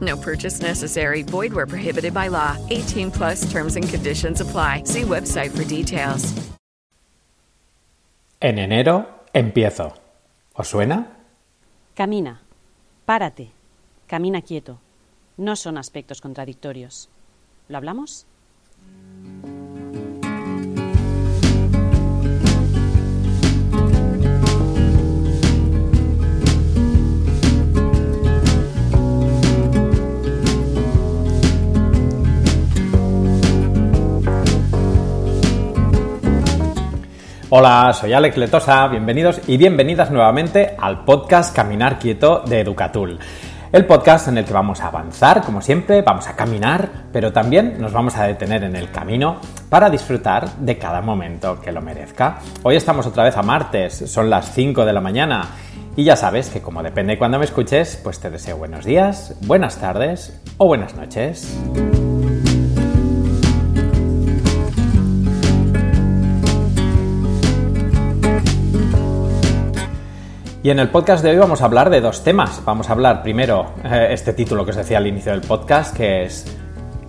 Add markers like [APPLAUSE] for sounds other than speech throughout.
No purchase necessary. Void where prohibited by law. 18 plus terms and conditions apply. See website for details. En enero empiezo. ¿Os suena? Camina, párate, camina quieto. No son aspectos contradictorios. ¿Lo hablamos? Hola, soy Alex Letosa, bienvenidos y bienvenidas nuevamente al podcast Caminar Quieto de Educatul. El podcast en el que vamos a avanzar, como siempre, vamos a caminar, pero también nos vamos a detener en el camino para disfrutar de cada momento que lo merezca. Hoy estamos otra vez a martes, son las 5 de la mañana y ya sabes que como depende de cuando me escuches, pues te deseo buenos días, buenas tardes o buenas noches. Y en el podcast de hoy vamos a hablar de dos temas. Vamos a hablar primero eh, este título que os decía al inicio del podcast, que es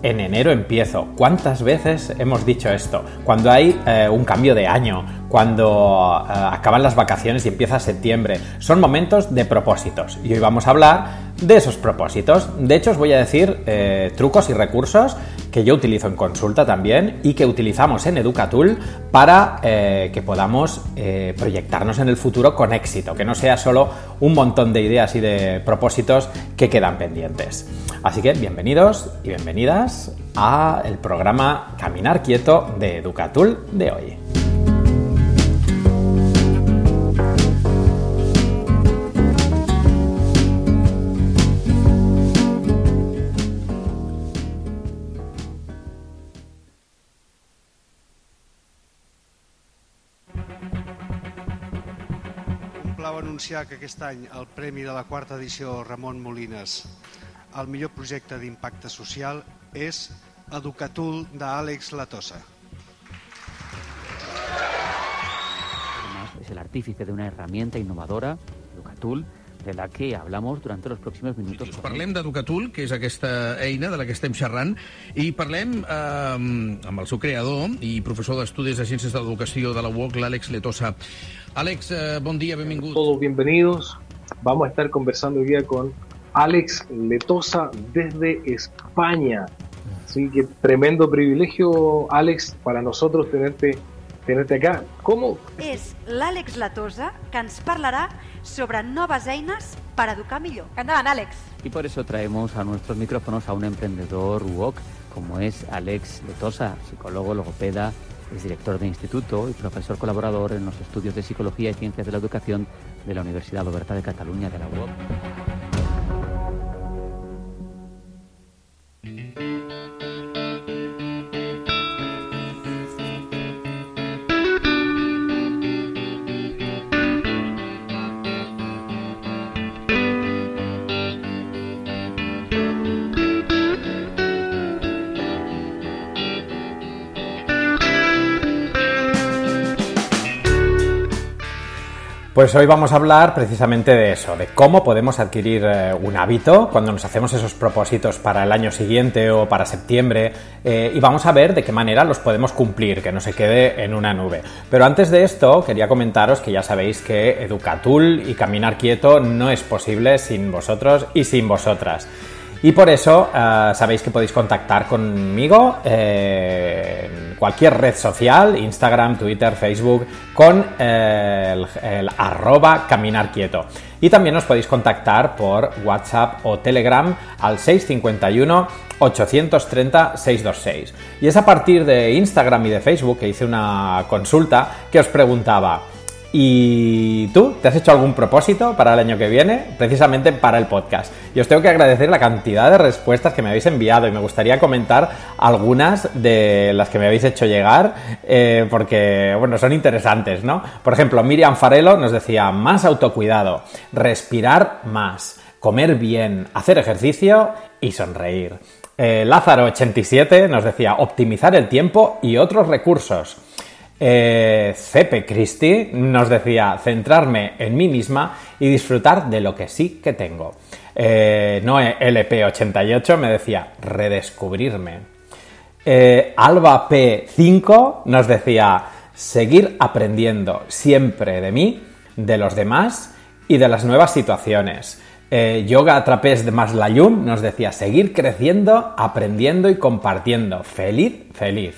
En enero empiezo. ¿Cuántas veces hemos dicho esto? Cuando hay eh, un cambio de año, cuando eh, acaban las vacaciones y empieza septiembre. Son momentos de propósitos. Y hoy vamos a hablar de esos propósitos. De hecho, os voy a decir eh, trucos y recursos que yo utilizo en consulta también y que utilizamos en Educatul para eh, que podamos proyectarnos en el futuro con éxito, que no sea solo un montón de ideas y de propósitos que quedan pendientes. Así que bienvenidos y bienvenidas a el programa Caminar Quieto de Educatul de hoy. Anunciar que aquest any el premi de la quarta edició Ramon Molines el millor projecte d'impacte social és Educatul d'Àlex Latosa. Es el artífice de una herramienta innovadora, Educatul, de la que hablamos durante los próximos minutos. él. Parlem d'Educatul, que és aquesta eina de la que estem xerrant, i parlem eh, amb el seu creador i professor d'Estudis de Ciències de l'Educació de la UOC, l'Àlex Letosa. Àlex, eh, bon dia, benvingut. Todos bienvenidos. Vamos a estar conversando hoy día con Alex Letosa desde España. Así que tremendo privilegio, Alex, para nosotros tenerte, tenerte acá. ¿Cómo? És l'Àlex Latosa que ens parlarà sobre noves eines per educar millor. Endavant, Àlex. Y por eso traemos a nuestros micrófonos a un emprendedor UOC, como es Alex Letosa, psicólogo, logopeda, es director de instituto y profesor colaborador en los estudios de Psicología y Ciencias de la Educación de la Universidad Oberta de Cataluña de la UOC. Pues hoy vamos a hablar precisamente de eso, de cómo podemos adquirir eh, un hábito cuando nos hacemos esos propósitos para el año siguiente o para septiembre eh, y vamos a ver de qué manera los podemos cumplir, que no se quede en una nube. Pero antes de esto quería comentaros que ya sabéis que Educatul y Caminar Quieto no es posible sin vosotros y sin vosotras. Y por eso eh, sabéis que podéis contactar conmigo eh, cualquier red social, Instagram, Twitter, Facebook, con eh, el, el arroba caminar quieto. Y también os podéis contactar por WhatsApp o Telegram al 651 830 626. Y es a partir de Instagram y de Facebook que hice una consulta que os preguntaba, ¿Y tú? ¿Te has hecho algún propósito para el año que viene? Precisamente para el podcast. Y os tengo que agradecer la cantidad de respuestas que me habéis enviado y me gustaría comentar algunas de las que me habéis hecho llegar eh, porque, bueno, son interesantes, ¿no? Por ejemplo, Miriam Farelo nos decía más autocuidado, respirar más, comer bien, hacer ejercicio y sonreír. Eh, Lázaro87 nos decía optimizar el tiempo y otros recursos. Eh, Cepe Christie nos decía centrarme en mí misma y disfrutar de lo que sí que tengo. Eh, Noé LP88 me decía redescubrirme. Eh, Alba P5 nos decía seguir aprendiendo siempre de mí, de los demás y de las nuevas situaciones. Eh, yoga a través de Maslayum nos decía seguir creciendo, aprendiendo y compartiendo. Feliz, feliz.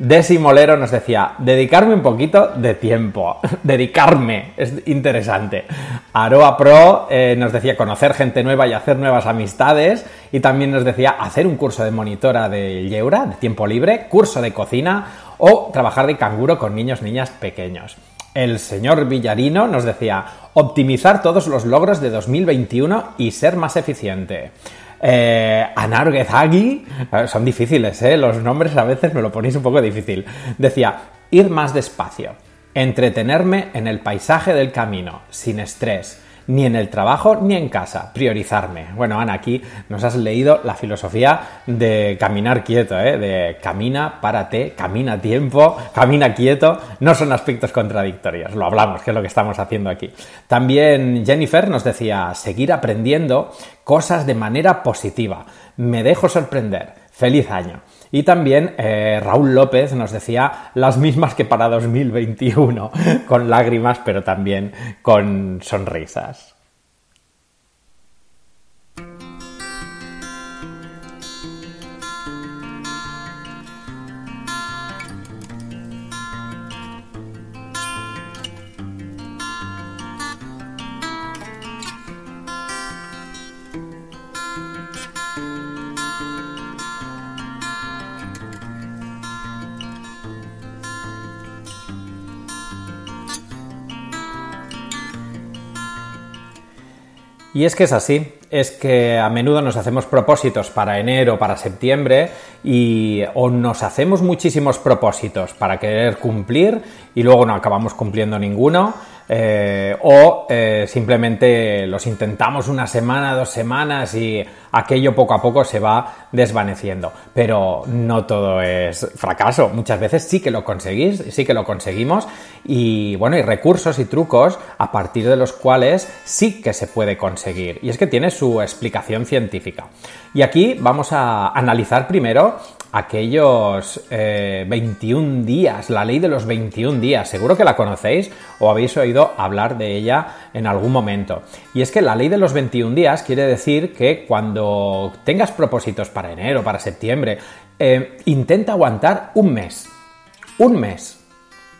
Desi Molero nos decía, dedicarme un poquito de tiempo. [LAUGHS] dedicarme, es interesante. Aroa Pro eh, nos decía conocer gente nueva y hacer nuevas amistades. Y también nos decía hacer un curso de monitora de Yeura, de tiempo libre, curso de cocina o trabajar de canguro con niños, niñas pequeños. El señor Villarino nos decía optimizar todos los logros de 2021 y ser más eficiente. Eh, Anargezagi, son difíciles, ¿eh? los nombres a veces me lo ponéis un poco difícil. Decía, ir más despacio, entretenerme en el paisaje del camino, sin estrés, ni en el trabajo ni en casa, priorizarme. Bueno, Ana, aquí nos has leído la filosofía de caminar quieto, ¿eh? de camina, párate, camina tiempo, camina quieto, no son aspectos contradictorios, lo hablamos, que es lo que estamos haciendo aquí. También Jennifer nos decía, seguir aprendiendo cosas de manera positiva, me dejo sorprender, feliz año. Y también eh, Raúl López nos decía las mismas que para 2021, [LAUGHS] con lágrimas, pero también con sonrisas. Y es que es así, es que a menudo nos hacemos propósitos para enero, para septiembre, y o nos hacemos muchísimos propósitos para querer cumplir y luego no acabamos cumpliendo ninguno, eh, o eh, simplemente los intentamos una semana, dos semanas y aquello poco a poco se va desvaneciendo. Pero no todo es fracaso. Muchas veces sí que lo conseguís, sí que lo conseguimos y bueno, hay recursos y trucos a partir de los cuales sí que se puede conseguir. Y es que tiene su explicación científica. Y aquí vamos a analizar primero aquellos 21 eh, días, la ley de los 21 días. Seguro que la conocéis o habéis oído hablar de ella en algún momento. Y es que la ley de los 21 días quiere decir que cuando tengas propósitos para enero, para septiembre, eh, intenta aguantar un mes. Un mes.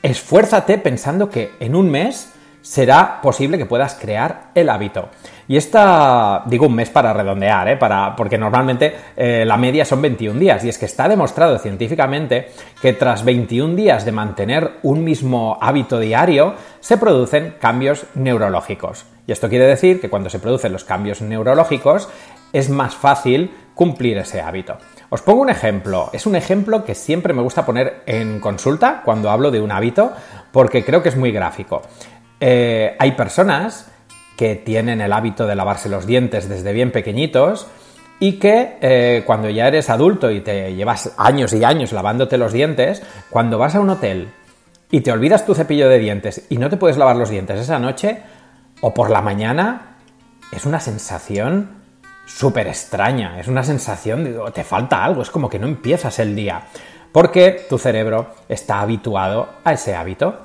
Esfuérzate pensando que en un mes será posible que puedas crear el hábito. Y esta, digo un mes para redondear, ¿eh? para, porque normalmente eh, la media son 21 días. Y es que está demostrado científicamente que tras 21 días de mantener un mismo hábito diario, se producen cambios neurológicos. Y esto quiere decir que cuando se producen los cambios neurológicos, es más fácil cumplir ese hábito. Os pongo un ejemplo. Es un ejemplo que siempre me gusta poner en consulta cuando hablo de un hábito, porque creo que es muy gráfico. Eh, hay personas que tienen el hábito de lavarse los dientes desde bien pequeñitos y que eh, cuando ya eres adulto y te llevas años y años lavándote los dientes, cuando vas a un hotel y te olvidas tu cepillo de dientes y no te puedes lavar los dientes esa noche o por la mañana, es una sensación súper extraña, es una sensación de te falta algo, es como que no empiezas el día, porque tu cerebro está habituado a ese hábito.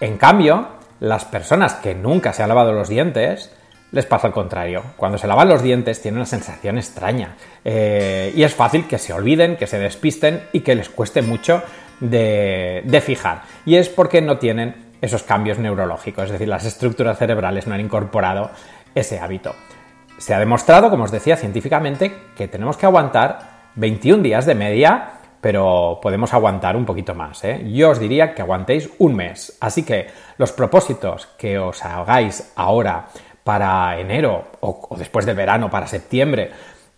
En cambio, las personas que nunca se han lavado los dientes les pasa al contrario. Cuando se lavan los dientes tienen una sensación extraña eh, y es fácil que se olviden, que se despisten y que les cueste mucho de, fijar. Y es porque no tienen esos cambios neurológicos, es decir, las estructuras cerebrales no han incorporado ese hábito. Se ha demostrado, como os decía, científicamente que tenemos que aguantar 21 días de media, pero podemos aguantar un poquito más. ¿eh? Yo os diría que aguantéis un mes. Así que los propósitos que os hagáis ahora para enero o, después del verano, para septiembre,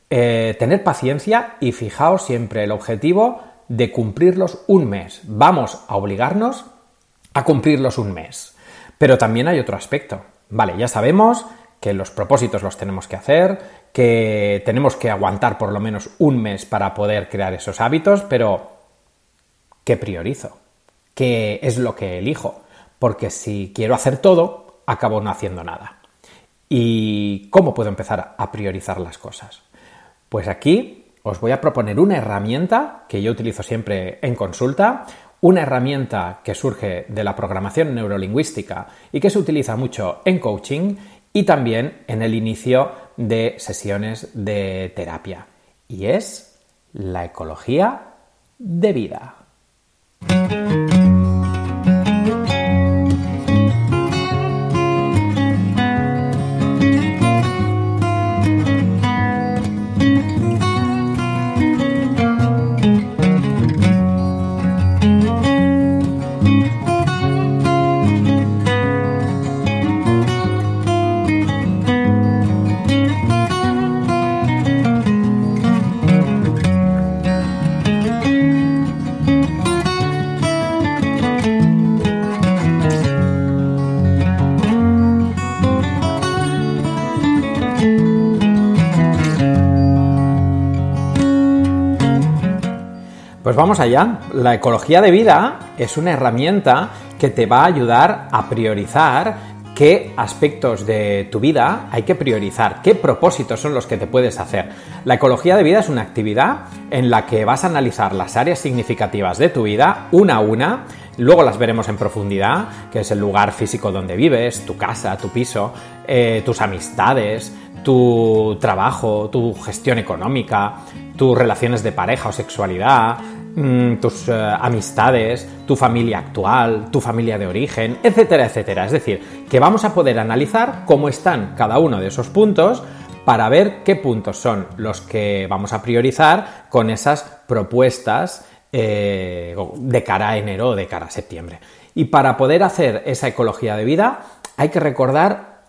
eh, tener paciencia y fijaos siempre el objetivo de cumplirlos un mes. Vamos a obligarnos a cumplirlos un mes. Pero también hay otro aspecto. Vale, ya sabemos que los propósitos los tenemos que hacer, que tenemos que aguantar por lo menos un mes para poder crear esos hábitos, pero ¿qué priorizo? ¿Qué es lo que elijo? Porque si quiero hacer todo, acabo no haciendo nada. ¿Y cómo puedo empezar a priorizar las cosas? Pues aquí os voy a proponer una herramienta que yo utilizo siempre en consulta, una herramienta que surge de la programación neurolingüística y que se utiliza mucho en coaching y también en el inicio de sesiones de terapia. Y es la ecología de vida. Vamos allá. La ecología de vida es una herramienta que te va a ayudar a priorizar qué aspectos de tu vida hay que priorizar, qué propósitos son los que te puedes hacer. La ecología de vida es una actividad en la que vas a analizar las áreas significativas de tu vida una a una, luego las veremos en profundidad, que es el lugar físico donde vives, tu casa, tu piso, eh, tus amistades, tu trabajo, tu gestión económica, tus relaciones de pareja o sexualidad, Mm, tus eh, amistades, tu familia actual, tu familia de origen, etcétera, etcétera. Es decir, que vamos a poder analizar cómo están cada uno de esos puntos para ver qué puntos son los que vamos a priorizar con esas propuestas eh, de cara a enero o de cara a septiembre. Y para poder hacer esa ecología de vida hay que recordar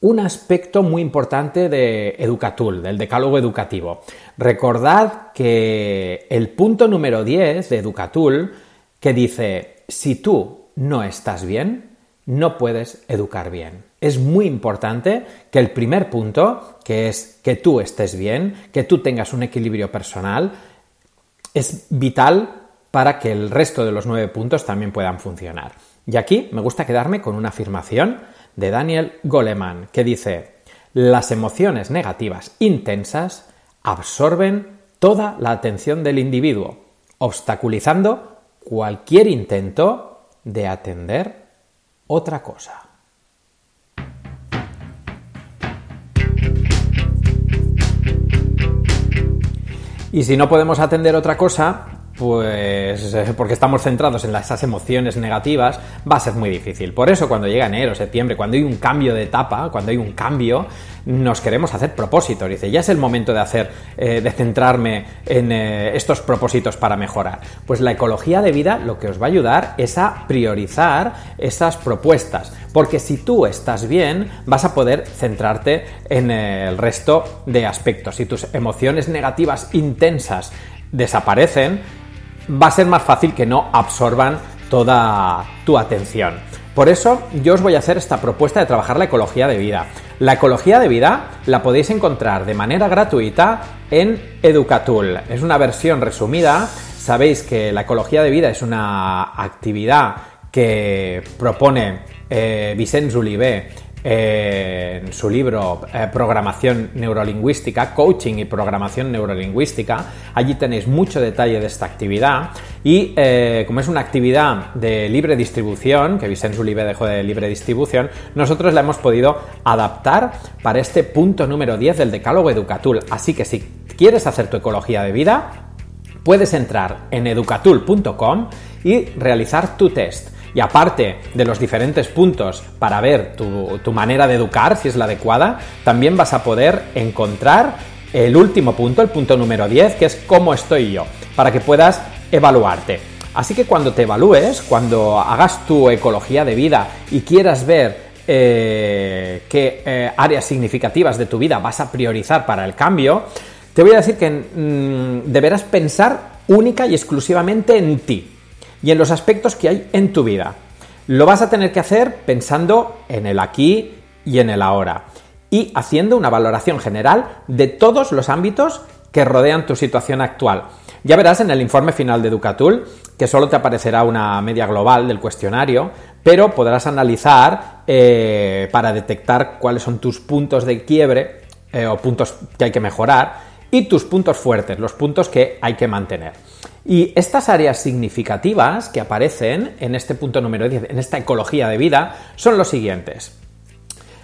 un aspecto muy importante de Educatul, del decálogo educativo. Recordad que el punto número 10 de Educatul que dice, si tú no estás bien, no puedes educar bien. Es muy importante que el primer punto, que es que tú estés bien, que tú tengas un equilibrio personal, es vital para que el resto de los nueve puntos también puedan funcionar. Y aquí me gusta quedarme con una afirmación de Daniel Goleman, que dice, las emociones negativas intensas absorben toda la atención del individuo, obstaculizando cualquier intento de atender otra cosa. Y si no podemos atender otra cosa, pues eh, porque estamos centrados en esas emociones negativas, va a ser muy difícil. Por eso cuando llega enero, septiembre, cuando hay un cambio de etapa, cuando hay un cambio, nos queremos hacer propósitos. Dice, ya es el momento de hacer, eh, de centrarme en eh, estos propósitos para mejorar. Pues la ecología de vida lo que os va a ayudar es a priorizar esas propuestas. Porque si tú estás bien, vas a poder centrarte en el resto de aspectos. Si tus emociones negativas intensas desaparecen, va a ser más fácil que no absorban toda tu atención. Por eso yo os voy a hacer esta propuesta de trabajar la ecología de vida. La ecología de vida la podéis encontrar de manera gratuita en Educatul. Es una versión resumida. Sabéis que la ecología de vida es una actividad que propone eh, Vicente en su libro eh, Programación Neurolingüística, Coaching y Programación Neurolingüística. Allí tenéis mucho detalle de esta actividad y eh, como es una actividad de libre distribución, que Vicente Ulibe dejó de libre distribución, nosotros la hemos podido adaptar para este punto número 10 del decálogo Educatul. Así que si quieres hacer tu ecología de vida, puedes entrar en educatul.com y realizar tu test. Y aparte de los diferentes puntos para ver tu, manera de educar, si es la adecuada, también vas a poder encontrar el último punto, el punto número 10, que es cómo estoy yo, para que puedas evaluarte. Así que cuando te evalúes, cuando hagas tu ecología de vida y quieras ver eh, qué eh, áreas significativas de tu vida vas a priorizar para el cambio, te voy a decir que mm, deberás pensar única y exclusivamente en ti y en los aspectos que hay en tu vida. Lo vas a tener que hacer pensando en el aquí y en el ahora y haciendo una valoración general de todos los ámbitos que rodean tu situación actual. Ya verás en el informe final de Educatul que solo te aparecerá una media global del cuestionario, pero podrás analizar eh, para detectar cuáles son tus puntos de quiebre eh, o puntos que hay que mejorar y tus puntos fuertes, los puntos que hay que mantener. Y estas áreas significativas que aparecen en este punto número 10, en esta ecología de vida, son los siguientes.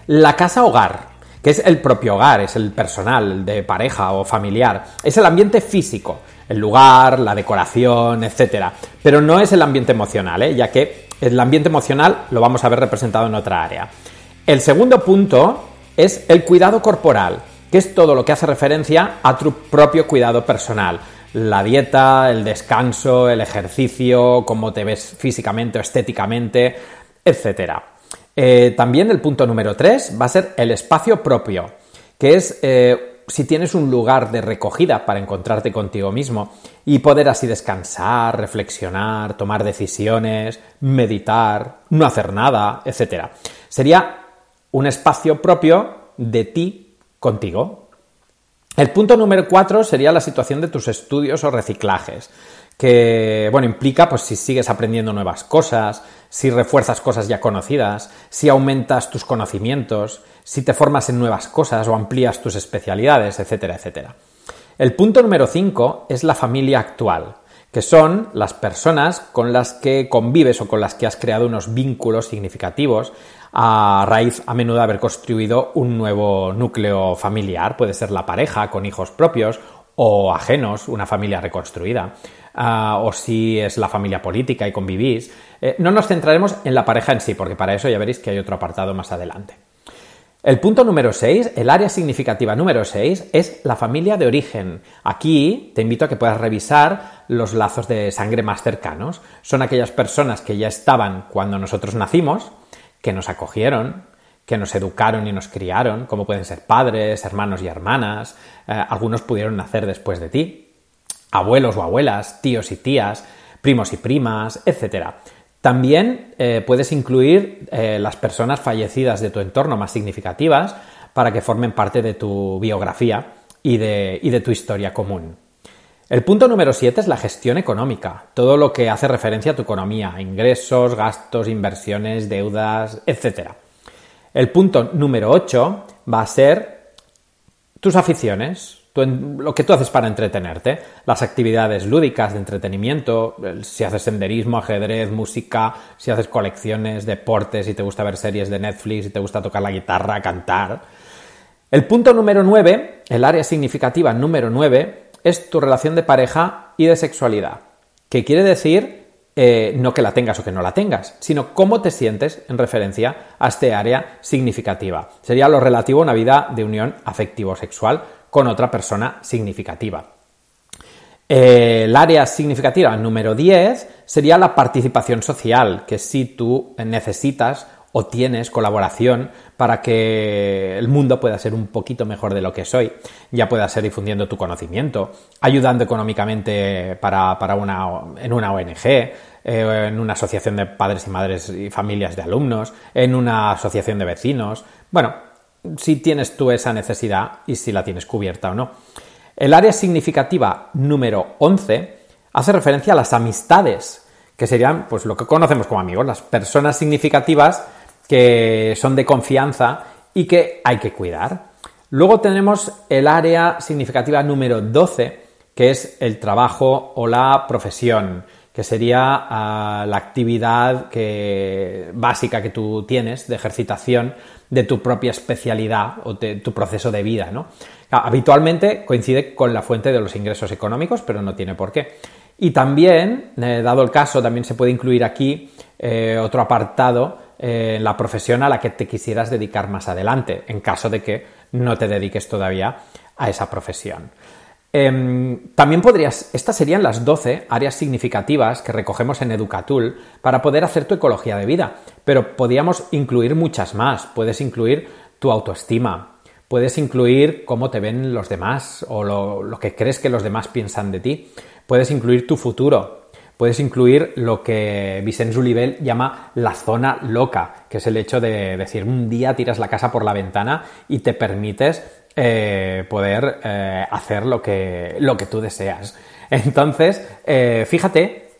La casa-hogar, que es el propio hogar, es el personal de pareja o familiar, es el ambiente físico, el lugar, la decoración, etc. Pero no es el ambiente emocional, ¿eh? ya que el ambiente emocional lo vamos a ver representado en otra área. El segundo punto es el cuidado corporal, que es todo lo que hace referencia a tu propio cuidado personal la dieta, el descanso, el ejercicio, cómo te ves físicamente o estéticamente, etc. Eh, también el punto número 3 va a ser el espacio propio, que es eh, si tienes un lugar de recogida para encontrarte contigo mismo y poder así descansar, reflexionar, tomar decisiones, meditar, no hacer nada, etc. Sería un espacio propio de ti contigo, el punto número cuatro sería la situación de tus estudios o reciclajes, que, bueno, implica pues si sigues aprendiendo nuevas cosas, si refuerzas cosas ya conocidas, si aumentas tus conocimientos, si te formas en nuevas cosas o amplías tus especialidades, etcétera, etcétera. El punto número cinco es la familia actual, que son las personas con las que convives o con las que has creado unos vínculos significativos a raíz a menudo de haber construido un nuevo núcleo familiar, puede ser la pareja con hijos propios o ajenos, una familia reconstruida, ah, o si es la familia política y convivís. Eh, no nos centraremos en la pareja en sí, porque para eso ya veréis que hay otro apartado más adelante. El punto número 6, el área significativa número 6, es la familia de origen. Aquí te invito a que puedas revisar los lazos de sangre más cercanos. Son aquellas personas que ya estaban cuando nosotros nacimos, que nos acogieron, que nos educaron y nos criaron, como pueden ser padres, hermanos y hermanas, eh, algunos pudieron nacer después de ti, abuelos o abuelas, tíos y tías, primos y primas, etc. También eh, puedes incluir eh, las personas fallecidas de tu entorno más significativas para que formen parte de tu biografía y de tu historia común. El punto número 7 es la gestión económica, todo lo que hace referencia a tu economía, ingresos, gastos, inversiones, deudas, etc. El punto número 8 va a ser tus aficiones, lo que tú haces para entretenerte, las actividades lúdicas de entretenimiento, si haces senderismo, ajedrez, música, si haces colecciones, deportes, si te gusta ver series de Netflix, si te gusta tocar la guitarra, cantar. El punto número 9, el área significativa número 9, es tu relación de pareja y de sexualidad. ¿Qué quiere decir eh, no que la tengas o que no la tengas, sino cómo te sientes en referencia a este área significativa. Sería lo relativo a una vida de unión afectivo-sexual con otra persona significativa. Eh, el área significativa número 10 sería la participación social, que si tú necesitas o tienes colaboración para que el mundo pueda ser un poquito mejor de lo que soy, ya pueda ser difundiendo tu conocimiento, ayudando económicamente para, una, en una ONG, eh, en una asociación de padres y madres y familias de alumnos, en una asociación de vecinos. Bueno, si tienes tú esa necesidad y si la tienes cubierta o no. El área significativa número 11 hace referencia a las amistades, que serían pues lo que conocemos como amigos, las personas significativas que son de confianza y que hay que cuidar. Luego tenemos el área significativa número 12, que es el trabajo o la profesión, que sería ah, la actividad básica que tú tienes de ejercitación de tu propia especialidad o tu proceso de vida. ¿no? Habitualmente coincide con la fuente de los ingresos económicos, pero no tiene por qué. Y también, eh, dado el caso, también se puede incluir aquí eh, otro apartado eh, la profesión a la que te quisieras dedicar más adelante, en caso de que no te dediques todavía a esa profesión. Em, también podrías, estas serían las 12 áreas significativas que recogemos en Educatul para poder hacer tu ecología de vida, pero podríamos incluir muchas más. Puedes incluir tu autoestima, puedes incluir cómo te ven los demás o lo, que crees que los demás piensan de ti, puedes incluir tu futuro, puedes incluir lo que Vicente Julibel llama la zona loca, que es el hecho de decir un día tiras la casa por la ventana y te permites eh, poder eh, hacer lo que, lo que tú deseas. Entonces, eh, fíjate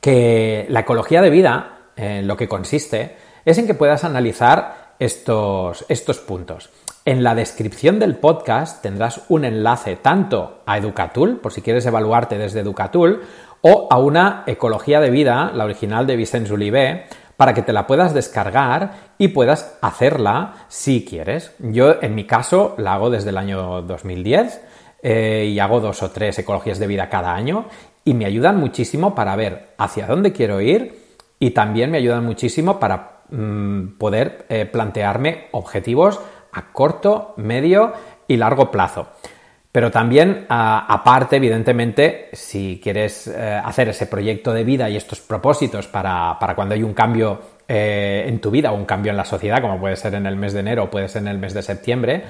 que la ecología de vida, en lo que consiste, es en que puedas analizar estos, estos puntos. En la descripción del podcast tendrás un enlace tanto a Educatul, por si quieres evaluarte desde Educatul, o a una ecología de vida, la original de Vicente Julibé, para que te la puedas descargar y puedas hacerla si quieres. Yo en mi caso la hago desde el año 2010 eh, y hago dos o tres ecologías de vida cada año y me ayudan muchísimo para ver hacia dónde quiero ir y también me ayudan muchísimo para mm, poder eh, plantearme objetivos a corto, medio y largo plazo. Pero también, aparte, evidentemente, si quieres eh, hacer ese proyecto de vida y estos propósitos para, cuando hay un cambio eh, en tu vida o un cambio en la sociedad, como puede ser en el mes de enero o puede ser en el mes de septiembre,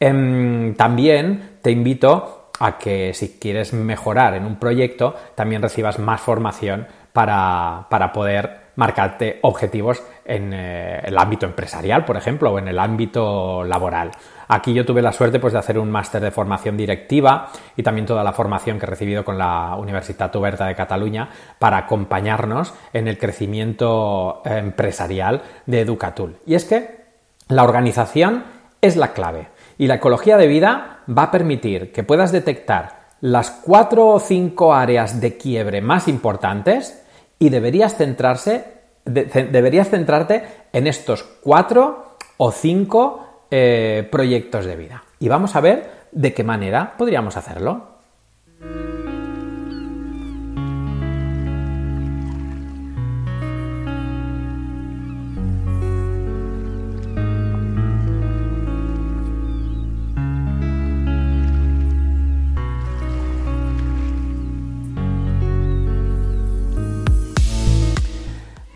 em, también te invito a que si quieres mejorar en un proyecto, también recibas más formación para, para poder marcarte objetivos en eh, el ámbito empresarial, por ejemplo, o en el ámbito laboral. Aquí yo tuve la suerte pues, de hacer un máster de formación directiva y también toda la formación que he recibido con la Universidad Oberta de Cataluña para acompañarnos en el crecimiento eh, empresarial de Educatul. Y es que la organización es la clave y la ecología de vida va a permitir que puedas detectar las cuatro o cinco áreas de quiebre más importantes y deberías centrarse, deberías centrarte en estos cuatro o cinco eh, proyectos de vida. Y vamos a ver de qué manera podríamos hacerlo.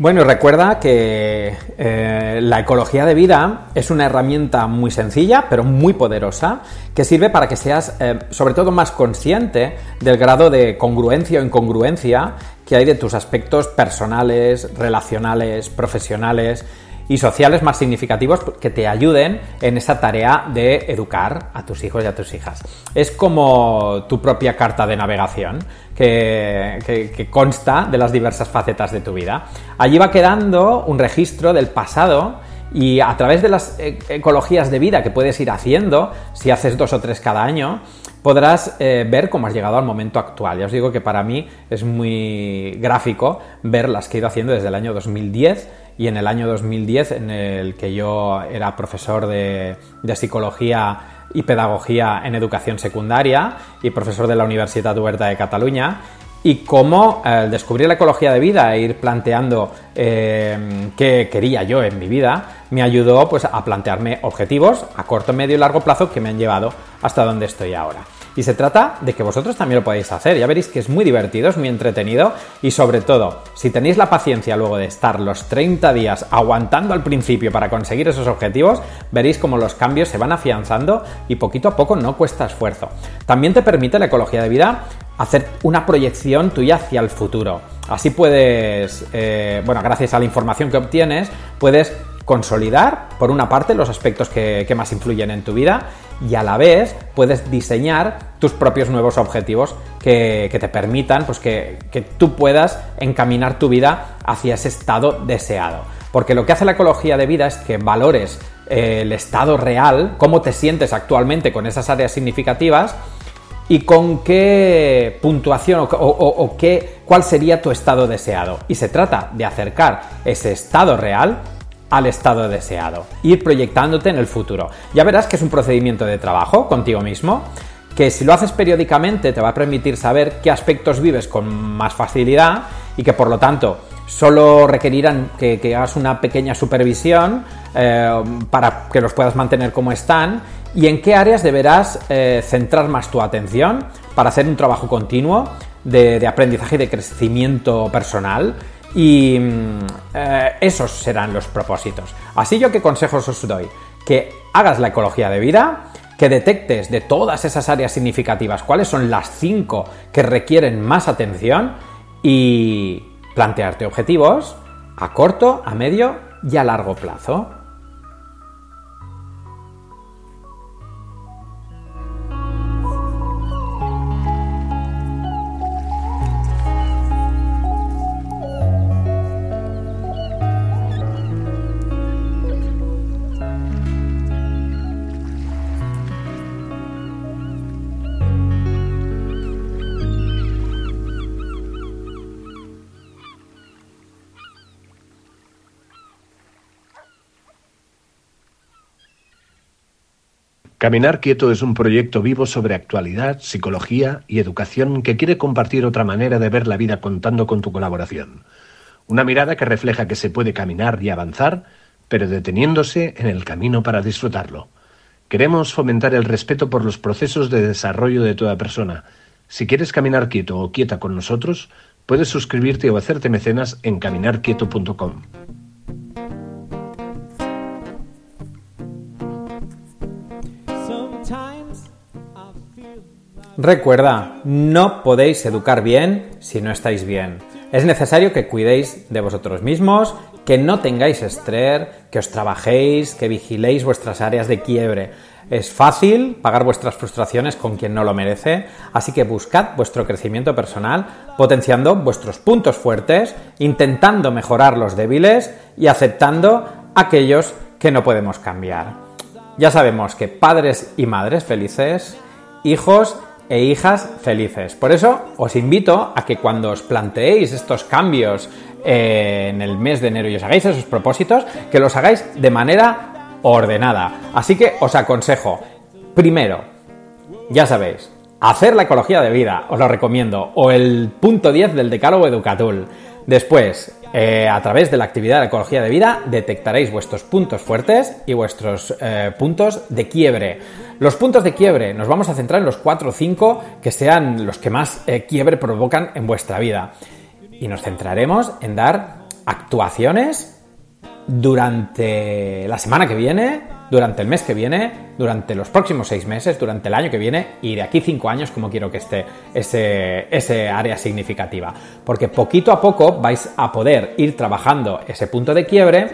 Bueno, recuerda que eh, la ecología de vida es una herramienta muy sencilla, pero muy poderosa, que sirve para que seas, eh, sobre todo, más consciente del grado de congruencia o incongruencia que hay de tus aspectos personales, relacionales, profesionales y sociales más significativos que te ayuden en esa tarea de educar a tus hijos y a tus hijas. Es como tu propia carta de navegación que, consta de las diversas facetas de tu vida. Allí va quedando un registro del pasado y a través de las e, ecologías de vida que puedes ir haciendo, si haces dos o tres cada año, podrás eh, ver cómo has llegado al momento actual. Ya os digo que para mí es muy gráfico ver las que he ido haciendo desde el año 2010 y en el año 2010 en el que yo era profesor de, psicología y pedagogía en educación secundaria y profesor de la Universidad Huerta de Cataluña y cómo al descubrir la ecología de vida e ir planteando eh, qué quería yo en mi vida me ayudó pues a plantearme objetivos a corto, medio y largo plazo que me han llevado hasta donde estoy ahora. Y se trata de que vosotros también lo podáis hacer. Ya veréis que es muy divertido, es muy entretenido y sobre todo, si tenéis la paciencia luego de estar los 30 días aguantando al principio para conseguir esos objetivos, veréis como los cambios se van afianzando y poquito a poco no cuesta esfuerzo. También te permite la ecología de vida hacer una proyección tuya hacia el futuro. Así puedes, eh, bueno, gracias a la información que obtienes, puedes consolidar, por una parte, los aspectos que, más influyen en tu vida y a la vez puedes diseñar tus propios nuevos objetivos que, te permitan pues, que, que, tú puedas encaminar tu vida hacia ese estado deseado. Porque lo que hace la ecología de vida es que valores eh, el estado real, cómo te sientes actualmente con esas áreas significativas y con qué puntuación o, qué, cuál sería tu estado deseado. Y se trata de acercar ese estado real al estado deseado, ir proyectándote en el futuro. Ya verás que es un procedimiento de trabajo contigo mismo que si lo haces periódicamente te va a permitir saber qué aspectos vives con más facilidad y que por lo tanto solo requerirán que, hagas una pequeña supervisión eh, para que los puedas mantener como están y en qué áreas deberás eh, centrar más tu atención para hacer un trabajo continuo de, aprendizaje y de crecimiento personal y mm, eh, esos serán los propósitos. Así yo qué consejos os doy, que hagas la ecología de vida, que detectes de todas esas áreas significativas cuáles son las cinco que requieren más atención y plantearte objetivos a corto, a medio y a largo plazo. Caminar Quieto es un proyecto vivo sobre actualidad, psicología y educación que quiere compartir otra manera de ver la vida contando con tu colaboración. Una mirada que refleja que se puede caminar y avanzar, pero deteniéndose en el camino para disfrutarlo. Queremos fomentar el respeto por los procesos de desarrollo de toda persona. Si quieres caminar quieto o quieta con nosotros, puedes suscribirte o hacerte mecenas en caminarquieto.com. Recuerda, no podéis educar bien si no estáis bien. Es necesario que cuidéis de vosotros mismos, que no tengáis estrés, que os trabajéis, que vigiléis vuestras áreas de quiebre. Es fácil pagar vuestras frustraciones con quien no lo merece, así que buscad vuestro crecimiento personal potenciando vuestros puntos fuertes, intentando mejorar los débiles y aceptando aquellos que no podemos cambiar. Ya sabemos que padres y madres felices, hijos e hijas felices. Por eso os invito a que cuando os planteéis estos cambios eh, en el mes de enero y os hagáis esos propósitos, que los hagáis de manera ordenada. Así que os aconsejo, primero, ya sabéis, hacer la ecología de vida, os lo recomiendo, o el punto 10 del decálogo Educatul. Después, eh, a través de la actividad de ecología de vida detectaréis vuestros puntos fuertes y vuestros eh, puntos de quiebre. Los puntos de quiebre nos vamos a centrar en los 4 o 5 que sean los que más eh, quiebre provocan en vuestra vida. Y nos centraremos en dar actuaciones durante la semana que viene, durante el mes que viene, durante los próximos seis meses, durante el año que viene y de aquí cinco años como quiero que esté ese, ese área significativa. Porque poquito a poco vais a poder ir trabajando ese punto de quiebre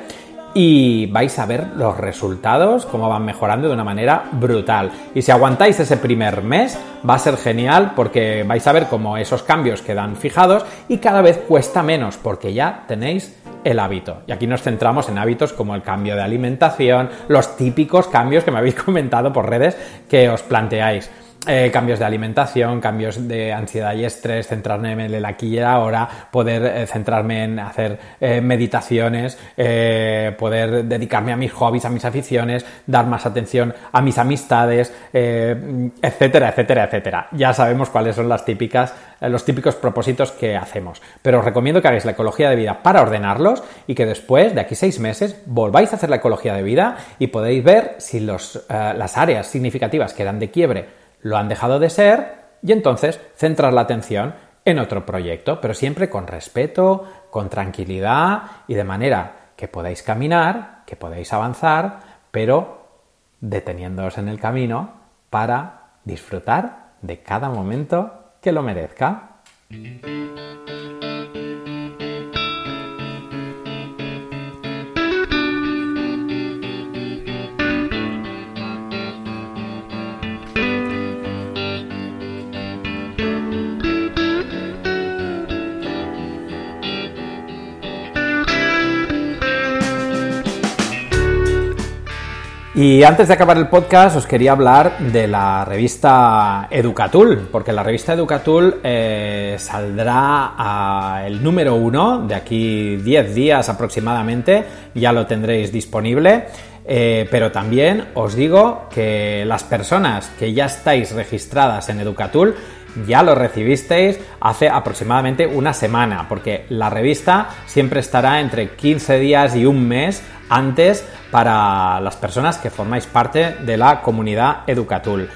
y vais a ver los resultados, cómo van mejorando de una manera brutal. Y si aguantáis ese primer mes, va a ser genial porque vais a ver cómo esos cambios quedan fijados y cada vez cuesta menos porque ya tenéis el hábito. Y aquí nos centramos en hábitos como el cambio de alimentación, los típicos cambios que me habéis [LAUGHS] comentado por redes que os planteáis. Eh, cambios de alimentación, cambios de ansiedad y estrés, centrarme en el aquí y ahora, poder eh, centrarme en hacer eh, meditaciones, poder dedicarme a mis hobbies, a mis aficiones, dar más atención a mis amistades, etcétera, etcétera, etcétera. Ya sabemos cuáles son las típicas, los típicos propósitos que hacemos. Pero os recomiendo que hagáis la ecología de vida para ordenarlos y que después, de aquí seis meses, volváis a hacer la ecología de vida y podéis ver si los, las áreas significativas que eran de quiebre lo han dejado de ser y entonces centrar la atención en otro proyecto, pero siempre con respeto, con tranquilidad y de manera que podáis caminar, que podáis avanzar, pero deteniéndoos en el camino para disfrutar de cada momento que lo merezca. Y antes de acabar el podcast os quería hablar de la revista Educatul, porque la revista Educatul eh, saldrá a el número uno de aquí 10 días aproximadamente, ya lo tendréis disponible. Eh, pero también os digo que las personas que ya estáis registradas en Educatul ya lo recibisteis hace aproximadamente una semana, porque la revista siempre estará entre 15 días y un mes antes para las personas que formáis parte de la comunidad Educatul.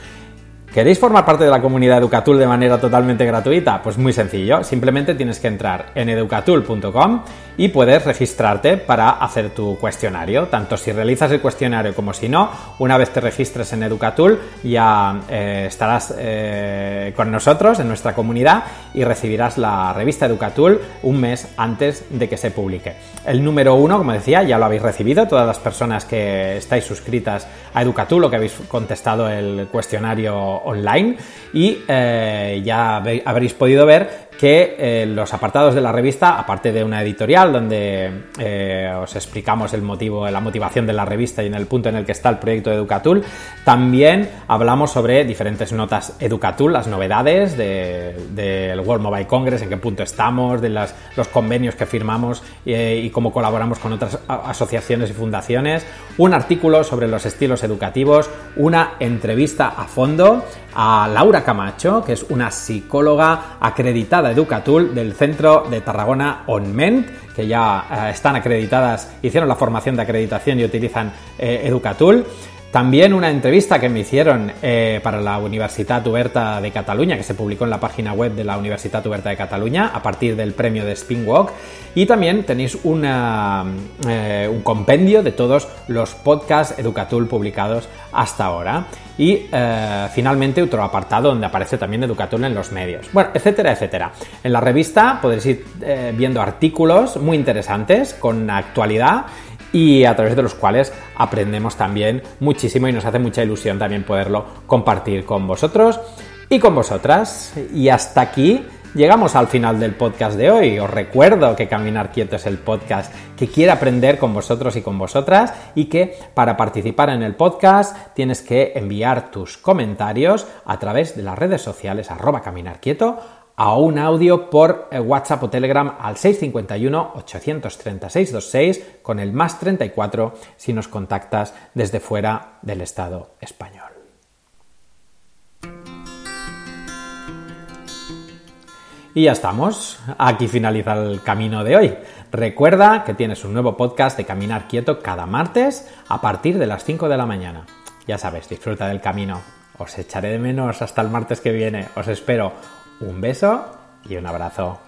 ¿Queréis formar parte de la comunidad Educatul de manera totalmente gratuita? Pues muy sencillo, simplemente tienes que entrar en educatul.com y puedes registrarte para hacer tu cuestionario. Tanto si realizas el cuestionario como si no, una vez te registres en Educatul ya eh, estarás eh, con nosotros en nuestra comunidad y recibirás la revista Educatul un mes antes de que se publique. El número uno, como decía, ya lo habéis recibido, todas las personas que estáis suscritas a Educatul o que habéis contestado el cuestionario online y eh, ya habréis podido ver que eh, los apartados de la revista, aparte de una editorial donde eh, os explicamos el motivo, la motivación de la revista y en el punto en el que está el proyecto de Educatul, también hablamos sobre diferentes notas Educatul, las novedades del World Mobile Congress, en qué punto estamos, de los convenios que firmamos eh, y cómo colaboramos con otras asociaciones y fundaciones, un artículo sobre los estilos educativos, una entrevista a fondo a Laura Camacho, que es una psicóloga acreditada Educatul del Centro de Tarragona OnMent, que ya eh, están acreditadas, hicieron la formación de acreditación y utilizan eh, Educatul. También una entrevista que me hicieron eh, para la Universitat Oberta de Cataluña, que se publicó en la página web de la Universitat Oberta de Cataluña a partir del premio de Spinwalk. Y también tenéis una, un compendio de todos los podcasts Educatul publicados hasta ahora. Y eh, finalmente otro apartado donde aparece también Educatul en los medios. Bueno, etcétera, etcétera. En la revista podréis ir eh, viendo artículos muy interesantes con actualidad y a través de los cuales aprendemos también muchísimo y nos hace mucha ilusión también poderlo compartir con vosotros y con vosotras. Y hasta aquí Llegamos al final del podcast de hoy. Os recuerdo que Caminar Quieto es el podcast que quiere aprender con vosotros y con vosotras y que para participar en el podcast tienes que enviar tus comentarios a través de las redes sociales arroba Caminar Quieto a un audio por eh, WhatsApp o Telegram al 651 836 con el más 34 si nos contactas desde fuera del Estado español. Y ya estamos. Aquí finaliza el camino de hoy. Recuerda que tienes un nuevo podcast de Caminar Quieto cada martes a partir de las 5 de la mañana. Ya sabes, disfruta del camino. Os echaré de menos hasta el martes que viene. Os espero. Un beso y un abrazo.